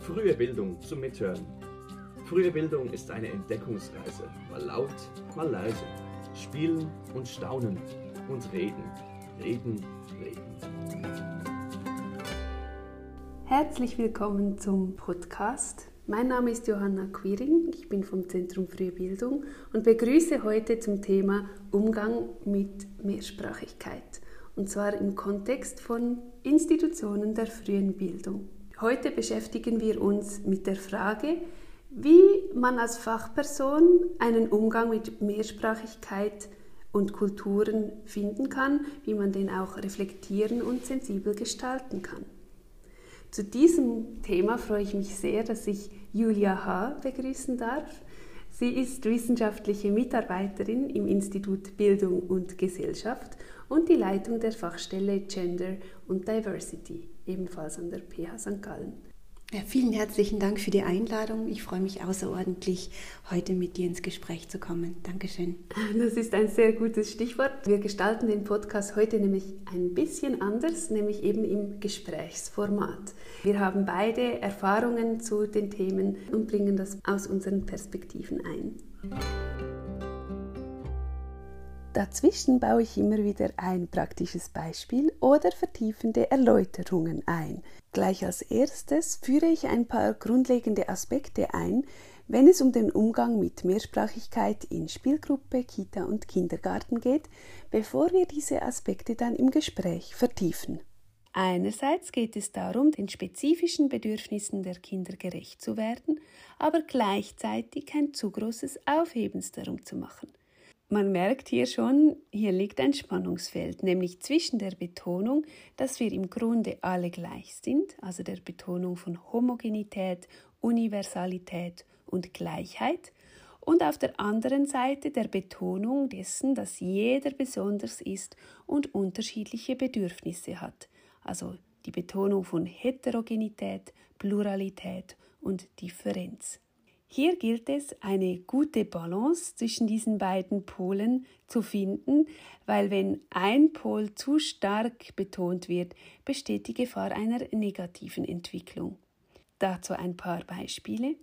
Frühe Bildung zum Mithören. Frühe Bildung ist eine Entdeckungsreise. Mal laut, mal leise. Spielen und staunen und reden. Reden, reden. Herzlich willkommen zum Podcast. Mein Name ist Johanna Quiring, ich bin vom Zentrum Frühe Bildung und begrüße heute zum Thema Umgang mit Mehrsprachigkeit und zwar im Kontext von Institutionen der frühen Bildung. Heute beschäftigen wir uns mit der Frage, wie man als Fachperson einen Umgang mit Mehrsprachigkeit und Kulturen finden kann, wie man den auch reflektieren und sensibel gestalten kann. Zu diesem Thema freue ich mich sehr, dass ich Julia H. begrüßen darf. Sie ist wissenschaftliche Mitarbeiterin im Institut Bildung und Gesellschaft und die Leitung der Fachstelle Gender und Diversity, ebenfalls an der PH St. Gallen. Ja, vielen herzlichen Dank für die Einladung. Ich freue mich außerordentlich, heute mit dir ins Gespräch zu kommen. Dankeschön. Das ist ein sehr gutes Stichwort. Wir gestalten den Podcast heute nämlich ein bisschen anders, nämlich eben im Gesprächsformat. Wir haben beide Erfahrungen zu den Themen und bringen das aus unseren Perspektiven ein. Dazwischen baue ich immer wieder ein praktisches Beispiel oder vertiefende Erläuterungen ein. Gleich als erstes führe ich ein paar grundlegende Aspekte ein, wenn es um den Umgang mit Mehrsprachigkeit in Spielgruppe, Kita und Kindergarten geht, bevor wir diese Aspekte dann im Gespräch vertiefen. Einerseits geht es darum, den spezifischen Bedürfnissen der Kinder gerecht zu werden, aber gleichzeitig kein zu großes Aufhebens darum zu machen. Man merkt hier schon, hier liegt ein Spannungsfeld, nämlich zwischen der Betonung, dass wir im Grunde alle gleich sind, also der Betonung von Homogenität, Universalität und Gleichheit, und auf der anderen Seite der Betonung dessen, dass jeder besonders ist und unterschiedliche Bedürfnisse hat, also die Betonung von Heterogenität, Pluralität und Differenz. Hier gilt es, eine gute Balance zwischen diesen beiden Polen zu finden, weil wenn ein Pol zu stark betont wird, besteht die Gefahr einer negativen Entwicklung. Dazu ein paar Beispiele.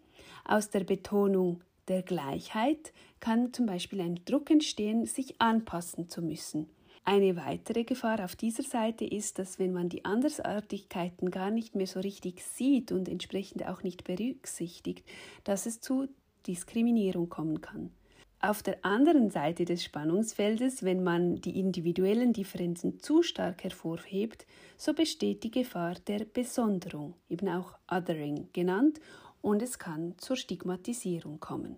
Aus der Betonung der Gleichheit kann zum Beispiel ein Druck entstehen, sich anpassen zu müssen. Eine weitere Gefahr auf dieser Seite ist, dass wenn man die Andersartigkeiten gar nicht mehr so richtig sieht und entsprechend auch nicht berücksichtigt, dass es zu Diskriminierung kommen kann. Auf der anderen Seite des Spannungsfeldes, wenn man die individuellen Differenzen zu stark hervorhebt, so besteht die Gefahr der Besonderung, eben auch Othering genannt, und es kann zur Stigmatisierung kommen.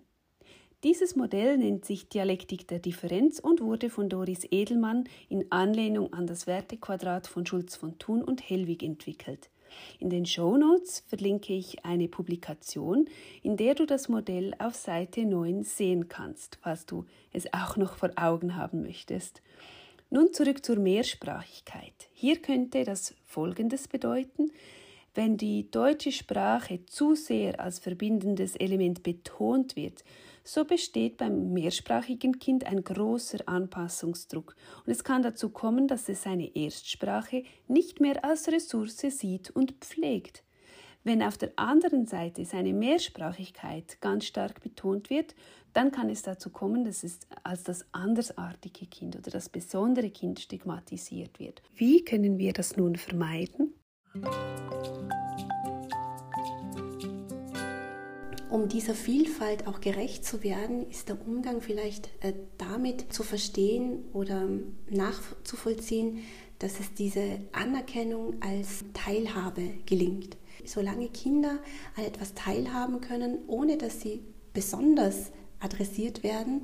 Dieses Modell nennt sich Dialektik der Differenz und wurde von Doris Edelmann in Anlehnung an das Wertequadrat von Schulz von Thun und Hellwig entwickelt. In den Show Notes verlinke ich eine Publikation, in der du das Modell auf Seite 9 sehen kannst, falls du es auch noch vor Augen haben möchtest. Nun zurück zur Mehrsprachigkeit. Hier könnte das Folgendes bedeuten. Wenn die deutsche Sprache zu sehr als verbindendes Element betont wird, so besteht beim mehrsprachigen Kind ein großer Anpassungsdruck und es kann dazu kommen, dass es seine Erstsprache nicht mehr als Ressource sieht und pflegt. Wenn auf der anderen Seite seine Mehrsprachigkeit ganz stark betont wird, dann kann es dazu kommen, dass es als das andersartige Kind oder das besondere Kind stigmatisiert wird. Wie können wir das nun vermeiden? Um dieser Vielfalt auch gerecht zu werden, ist der Umgang vielleicht äh, damit zu verstehen oder nachzuvollziehen, dass es diese Anerkennung als Teilhabe gelingt. Solange Kinder an etwas teilhaben können, ohne dass sie besonders adressiert werden,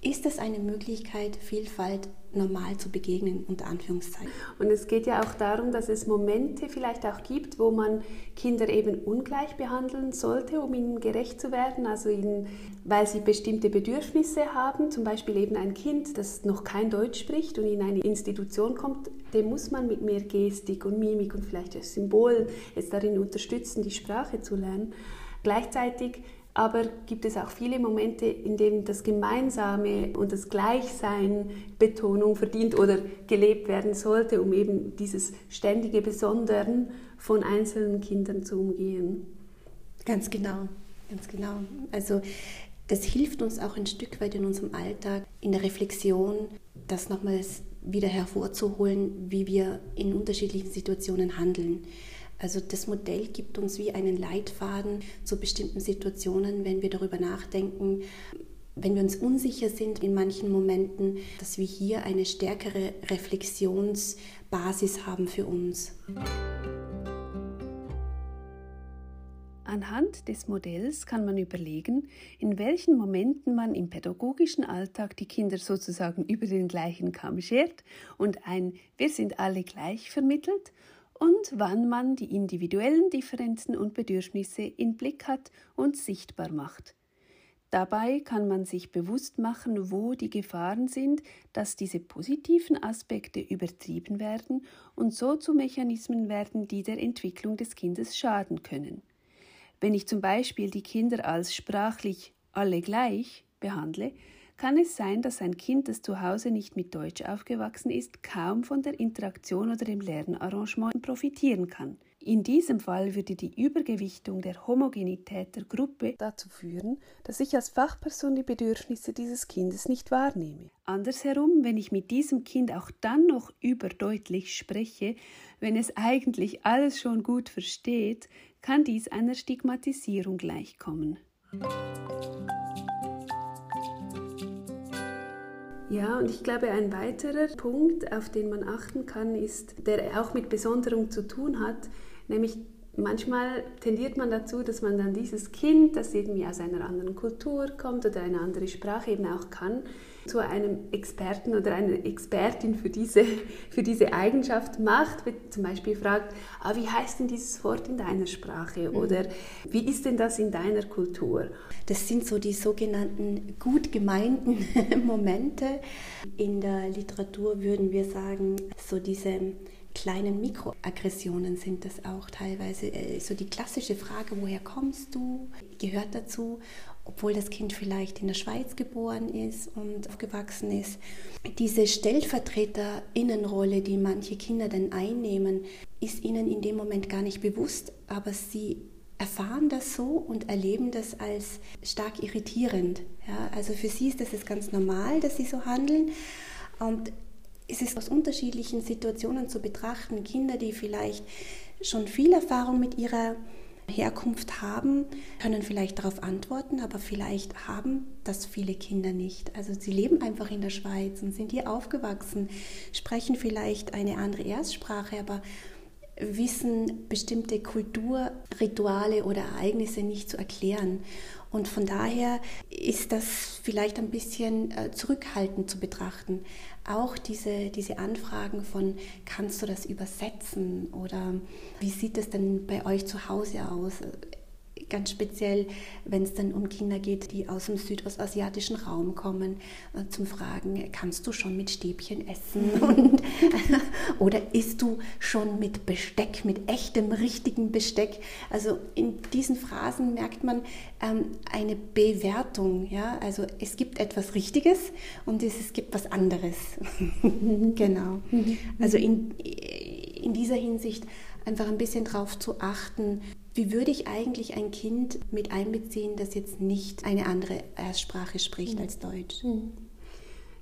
ist es eine Möglichkeit, Vielfalt normal zu begegnen, unter Anführungszeichen. Und es geht ja auch darum, dass es Momente vielleicht auch gibt, wo man Kinder eben ungleich behandeln sollte, um ihnen gerecht zu werden, also ihnen, weil sie bestimmte Bedürfnisse haben, zum Beispiel eben ein Kind, das noch kein Deutsch spricht und in eine Institution kommt, dem muss man mit mehr Gestik und Mimik und vielleicht Symbolen es darin unterstützen, die Sprache zu lernen. Gleichzeitig aber gibt es auch viele Momente, in denen das Gemeinsame und das Gleichsein Betonung verdient oder gelebt werden sollte, um eben dieses ständige Besonderen von einzelnen Kindern zu umgehen. Ganz genau, ganz genau. Also das hilft uns auch ein Stück weit in unserem Alltag, in der Reflexion, das nochmals wieder hervorzuholen, wie wir in unterschiedlichen Situationen handeln. Also das Modell gibt uns wie einen Leitfaden zu bestimmten Situationen, wenn wir darüber nachdenken, wenn wir uns unsicher sind in manchen Momenten, dass wir hier eine stärkere Reflexionsbasis haben für uns. Anhand des Modells kann man überlegen, in welchen Momenten man im pädagogischen Alltag die Kinder sozusagen über den gleichen Kamm schert und ein Wir sind alle gleich vermittelt und wann man die individuellen Differenzen und Bedürfnisse in Blick hat und sichtbar macht. Dabei kann man sich bewusst machen, wo die Gefahren sind, dass diese positiven Aspekte übertrieben werden und so zu Mechanismen werden, die der Entwicklung des Kindes schaden können. Wenn ich zum Beispiel die Kinder als sprachlich alle gleich behandle, kann es sein, dass ein Kind, das zu Hause nicht mit Deutsch aufgewachsen ist, kaum von der Interaktion oder dem Lernarrangement profitieren kann. In diesem Fall würde die Übergewichtung der Homogenität der Gruppe dazu führen, dass ich als Fachperson die Bedürfnisse dieses Kindes nicht wahrnehme. Andersherum, wenn ich mit diesem Kind auch dann noch überdeutlich spreche, wenn es eigentlich alles schon gut versteht, kann dies einer Stigmatisierung gleichkommen. Ja, und ich glaube, ein weiterer Punkt, auf den man achten kann, ist, der auch mit Besonderung zu tun hat, nämlich manchmal tendiert man dazu, dass man dann dieses Kind, das irgendwie aus einer anderen Kultur kommt oder eine andere Sprache eben auch kann, zu einem Experten oder einer Expertin für diese, für diese Eigenschaft macht, zum Beispiel fragt, ah, wie heißt denn dieses Wort in deiner Sprache mhm. oder wie ist denn das in deiner Kultur? Das sind so die sogenannten gut gemeinten Momente. In der Literatur würden wir sagen, so diese kleinen Mikroaggressionen sind das auch teilweise. Äh, so die klassische Frage, woher kommst du, gehört dazu obwohl das Kind vielleicht in der Schweiz geboren ist und aufgewachsen ist. Diese Stellvertreterinnenrolle, die manche Kinder dann einnehmen, ist ihnen in dem Moment gar nicht bewusst, aber sie erfahren das so und erleben das als stark irritierend. Ja, also für sie ist das ganz normal, dass sie so handeln. Und es ist aus unterschiedlichen Situationen zu betrachten. Kinder, die vielleicht schon viel Erfahrung mit ihrer Herkunft haben, können vielleicht darauf antworten, aber vielleicht haben das viele Kinder nicht. Also sie leben einfach in der Schweiz und sind hier aufgewachsen, sprechen vielleicht eine andere Erstsprache, aber wissen bestimmte Kulturrituale oder Ereignisse nicht zu erklären. Und von daher ist das vielleicht ein bisschen äh, zurückhaltend zu betrachten. Auch diese, diese Anfragen von, kannst du das übersetzen oder wie sieht es denn bei euch zu Hause aus? Ganz speziell, wenn es dann um Kinder geht, die aus dem südostasiatischen Raum kommen, äh, zum Fragen, kannst du schon mit Stäbchen essen? Und, oder isst du schon mit Besteck, mit echtem, richtigem Besteck? Also in diesen Phrasen merkt man ähm, eine Bewertung. Ja? Also es gibt etwas Richtiges und es gibt was anderes. genau. Also in, in dieser Hinsicht einfach ein bisschen darauf zu achten, wie würde ich eigentlich ein Kind mit einbeziehen, das jetzt nicht eine andere Erstsprache spricht mhm. als Deutsch? Mhm.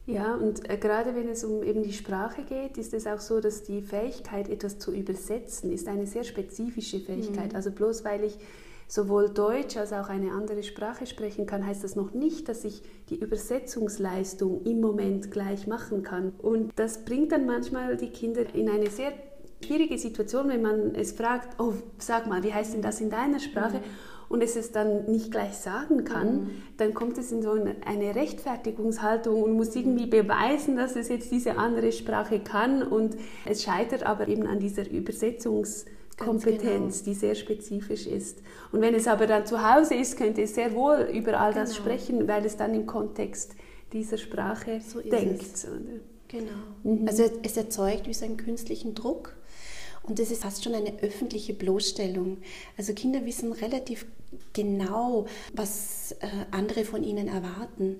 Ja, und äh, gerade wenn es um eben die Sprache geht, ist es auch so, dass die Fähigkeit, etwas zu übersetzen, ist eine sehr spezifische Fähigkeit. Mhm. Also bloß weil ich sowohl Deutsch als auch eine andere Sprache sprechen kann, heißt das noch nicht, dass ich die Übersetzungsleistung im Moment gleich machen kann. Und das bringt dann manchmal die Kinder in eine sehr schwierige Situation, wenn man es fragt, oh, sag mal, wie heißt denn das in deiner Sprache? Mhm. Und es es dann nicht gleich sagen kann, mhm. dann kommt es in so eine Rechtfertigungshaltung und muss irgendwie beweisen, dass es jetzt diese andere Sprache kann. Und es scheitert aber eben an dieser Übersetzungskompetenz, genau. die sehr spezifisch ist. Und wenn es aber dann zu Hause ist, könnte es sehr wohl über all das genau. sprechen, weil es dann im Kontext dieser Sprache so denkt. Genau. Mhm. Also es erzeugt wie so einen künstlichen Druck Und das ist fast schon eine öffentliche Bloßstellung. Also Kinder wissen relativ genau, was äh, andere von ihnen erwarten.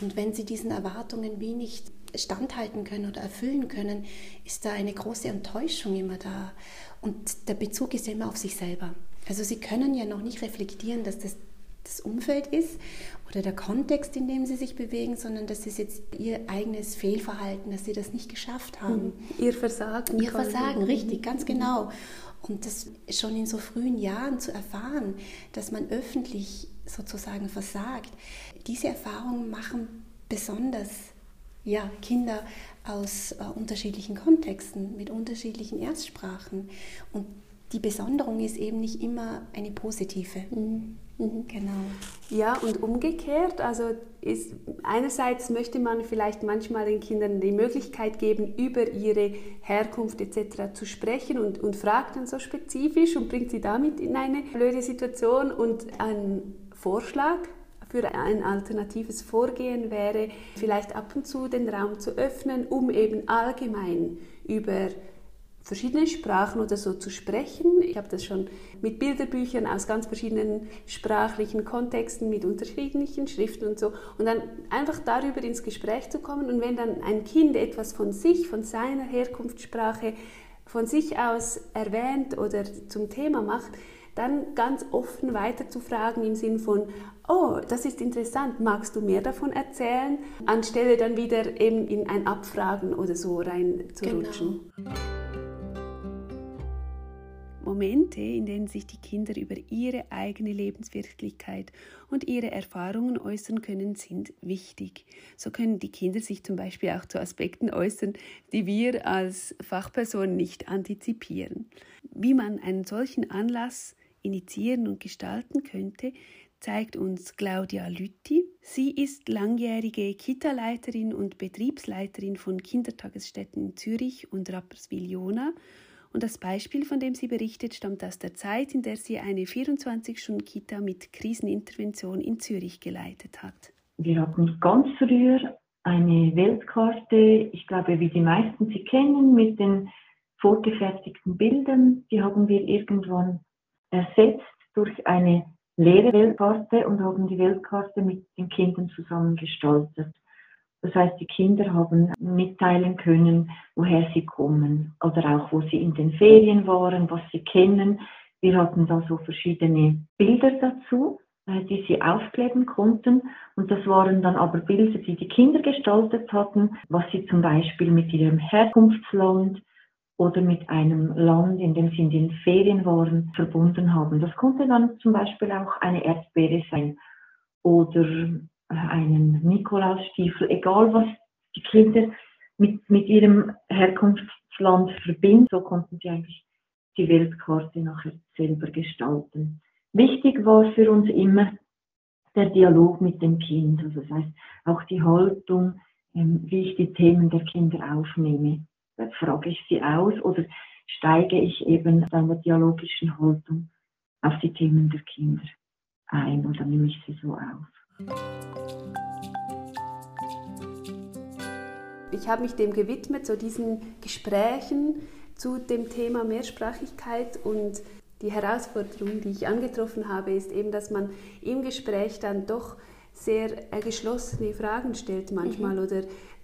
Und wenn sie diesen Erwartungen wenig standhalten können oder erfüllen können, ist da eine große Enttäuschung immer da. Und der Bezug ist ja immer auf sich selber. Also sie können ja noch nicht reflektieren, dass das das Umfeld ist oder der Kontext, in dem sie sich bewegen, sondern das ist jetzt ihr eigenes Fehlverhalten, dass sie das nicht geschafft haben. Mhm. Ihr Versagen. Ihr Versagen, richtig, ganz genau. Und das schon in so frühen Jahren zu erfahren, dass man öffentlich sozusagen versagt, diese Erfahrungen machen besonders ja, Kinder aus äh, unterschiedlichen Kontexten, mit unterschiedlichen Erstsprachen. Und die Besonderung ist eben nicht immer eine positive. Mhm. Mhm. Genau. Ja, und umgekehrt, also ist, einerseits möchte man vielleicht manchmal den Kindern die Möglichkeit geben, über ihre Herkunft etc. zu sprechen und, und fragt dann so spezifisch und bringt sie damit in eine blöde Situation und ein Vorschlag für ein alternatives Vorgehen wäre, vielleicht ab und zu den Raum zu öffnen, um eben allgemein über verschiedene Sprachen oder so zu sprechen. Ich habe das schon mit Bilderbüchern aus ganz verschiedenen sprachlichen Kontexten, mit unterschiedlichen Schriften und so. Und dann einfach darüber ins Gespräch zu kommen. Und wenn dann ein Kind etwas von sich, von seiner Herkunftssprache, von sich aus erwähnt oder zum Thema macht, dann ganz offen weiter zu fragen im Sinn von, oh, das ist interessant, magst du mehr davon erzählen, anstelle dann wieder eben in ein Abfragen oder so rein zu genau. rutschen. Momente, in denen sich die Kinder über ihre eigene Lebenswirklichkeit und ihre Erfahrungen äußern können, sind wichtig. So können die Kinder sich zum Beispiel auch zu Aspekten äußern, die wir als Fachperson nicht antizipieren. Wie man einen solchen Anlass initiieren und gestalten könnte, zeigt uns Claudia Lütti. Sie ist langjährige Kita-Leiterin und Betriebsleiterin von Kindertagesstätten in Zürich und Rapperswil-Jona und das Beispiel, von dem sie berichtet, stammt aus der Zeit, in der sie eine 24-Stunden-Kita mit Krisenintervention in Zürich geleitet hat. Wir hatten ganz früher eine Weltkarte, ich glaube, wie die meisten sie kennen, mit den vorgefertigten Bildern. Die haben wir irgendwann ersetzt durch eine leere Weltkarte und haben die Weltkarte mit den Kindern zusammen gestaltet. Das heißt, die Kinder haben mitteilen können, woher sie kommen oder auch, wo sie in den Ferien waren, was sie kennen. Wir hatten da so verschiedene Bilder dazu, äh, die sie aufkleben konnten. Und das waren dann aber Bilder, die die Kinder gestaltet hatten, was sie zum Beispiel mit ihrem Herkunftsland oder mit einem Land, in dem sie in den Ferien waren, verbunden haben. Das konnte dann zum Beispiel auch eine Erdbeere sein oder einen Nikolausstiefel, egal was die Kinder mit, mit ihrem Herkunftsland verbinden, so konnten sie eigentlich die Weltkarte nachher selber gestalten. Wichtig war für uns immer der Dialog mit dem Kind, also das heißt auch die Haltung, ähm, wie ich die Themen der Kinder aufnehme. Da frage ich sie aus oder steige ich eben in einer dialogischen Haltung auf die Themen der Kinder ein oder nehme ich sie so auf. Ich habe mich dem gewidmet, so diesen Gesprächen zu dem Thema Mehrsprachigkeit und die Herausforderung, die ich angetroffen habe, ist eben, dass man im Gespräch dann doch sehr geschlossene Fragen stellt manchmal mhm. oder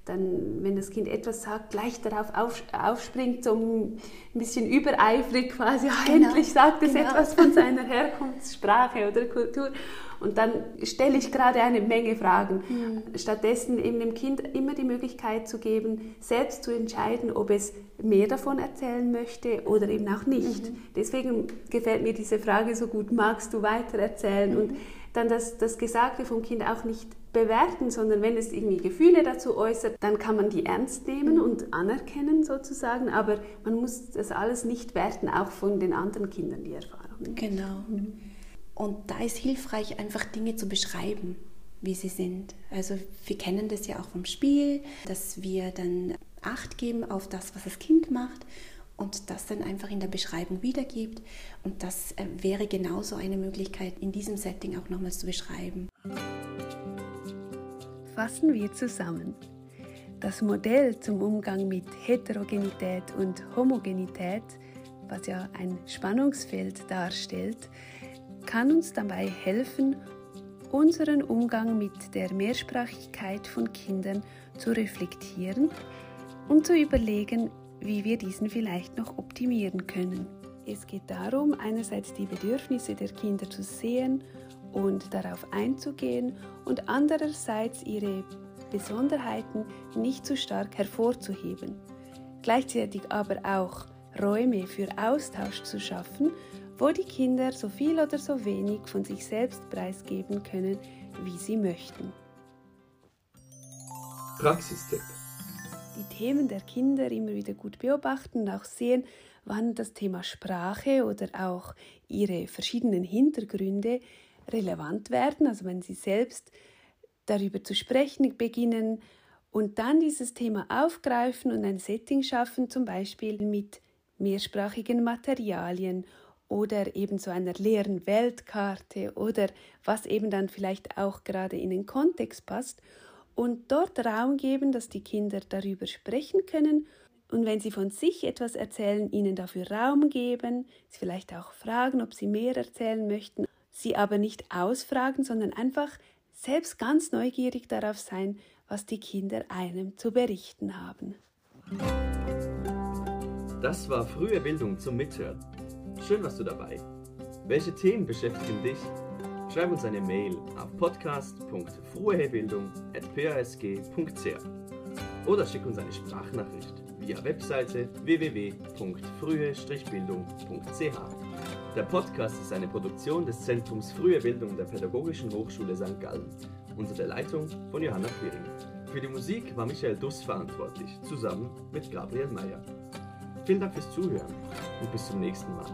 dann, wenn das Kind etwas sagt, gleich darauf auf, aufspringt, so ein bisschen übereifrig quasi, genau. endlich sagt es genau. etwas von seiner Herkunftssprache oder Kultur. Und dann stelle ich gerade eine Menge Fragen. Mhm. Stattdessen eben dem Kind immer die Möglichkeit zu geben, selbst zu entscheiden, ob es mehr davon erzählen möchte oder eben auch nicht. Mhm. Deswegen gefällt mir diese Frage so gut, magst du weiter erzählen? Mhm. Und dann das, das Gesagte vom Kind auch nicht bewerten, sondern wenn es irgendwie Gefühle dazu äußert, dann kann man die ernst nehmen mhm. und anerkennen sozusagen, aber man muss das alles nicht werten, auch von den anderen Kindern die Erfahrungen. Genau. Und da ist hilfreich, einfach Dinge zu beschreiben, wie sie sind. Also wir kennen das ja auch vom Spiel, dass wir dann Acht geben auf das, was das Kind macht und das dann einfach in der Beschreibung wiedergibt. Und das äh, wäre genauso eine Möglichkeit, in diesem Setting auch nochmals zu beschreiben. Fassen wir zusammen. Das Modell zum Umgang mit Heterogenität und Homogenität was ja ein Spannungsfeld darstellt, kann uns dabei helfen, unseren Umgang mit der Mehrsprachigkeit von Kindern zu reflektieren und zu überlegen, wie wir diesen vielleicht noch optimieren können. Es geht darum, einerseits die Bedürfnisse der Kinder zu sehen und darauf einzugehen und andererseits ihre Besonderheiten nicht zu stark hervorzuheben. Gleichzeitig aber auch Räume für Austausch zu schaffen, wo die Kinder so viel oder so wenig von sich selbst preisgeben können, wie sie möchten. Praxistipp. Themen der Kinder immer wieder gut beobachten und auch sehen, wann das Thema Sprache oder auch ihre verschiedenen Hintergründe relevant werden, also wenn sie selbst darüber zu sprechen beginnen und dann dieses Thema aufgreifen und ein Setting schaffen, zum Beispiel mit mehrsprachigen Materialien oder eben so einer leeren Weltkarte oder was eben dann vielleicht auch gerade in den Kontext passt und dort Raum geben, dass die Kinder darüber sprechen können und wenn sie von sich etwas erzählen, ihnen dafür Raum geben, sie vielleicht auch fragen, ob sie mehr erzählen möchten, sie aber nicht ausfragen, sondern einfach selbst ganz neugierig darauf sein, was die Kinder einem zu berichten haben. Das war frühe Bildung zum Mithören. Schön warst du dabei. Welche Themen beschäftigen dich? Schreib uns eine Mail auf podcast.fruehebildung.pasg.ch oder schick uns eine Sprachnachricht via Webseite www.frühe-bildung.ch. Der Podcast ist eine Produktion des Zentrums Frühe Bildung der Pädagogischen Hochschule St. Gallen unter der Leitung von Johanna Quiring. Für die Musik war Michael Duss verantwortlich, zusammen mit Gabriel Meyer. Vielen Dank fürs Zuhören und bis zum nächsten Mal.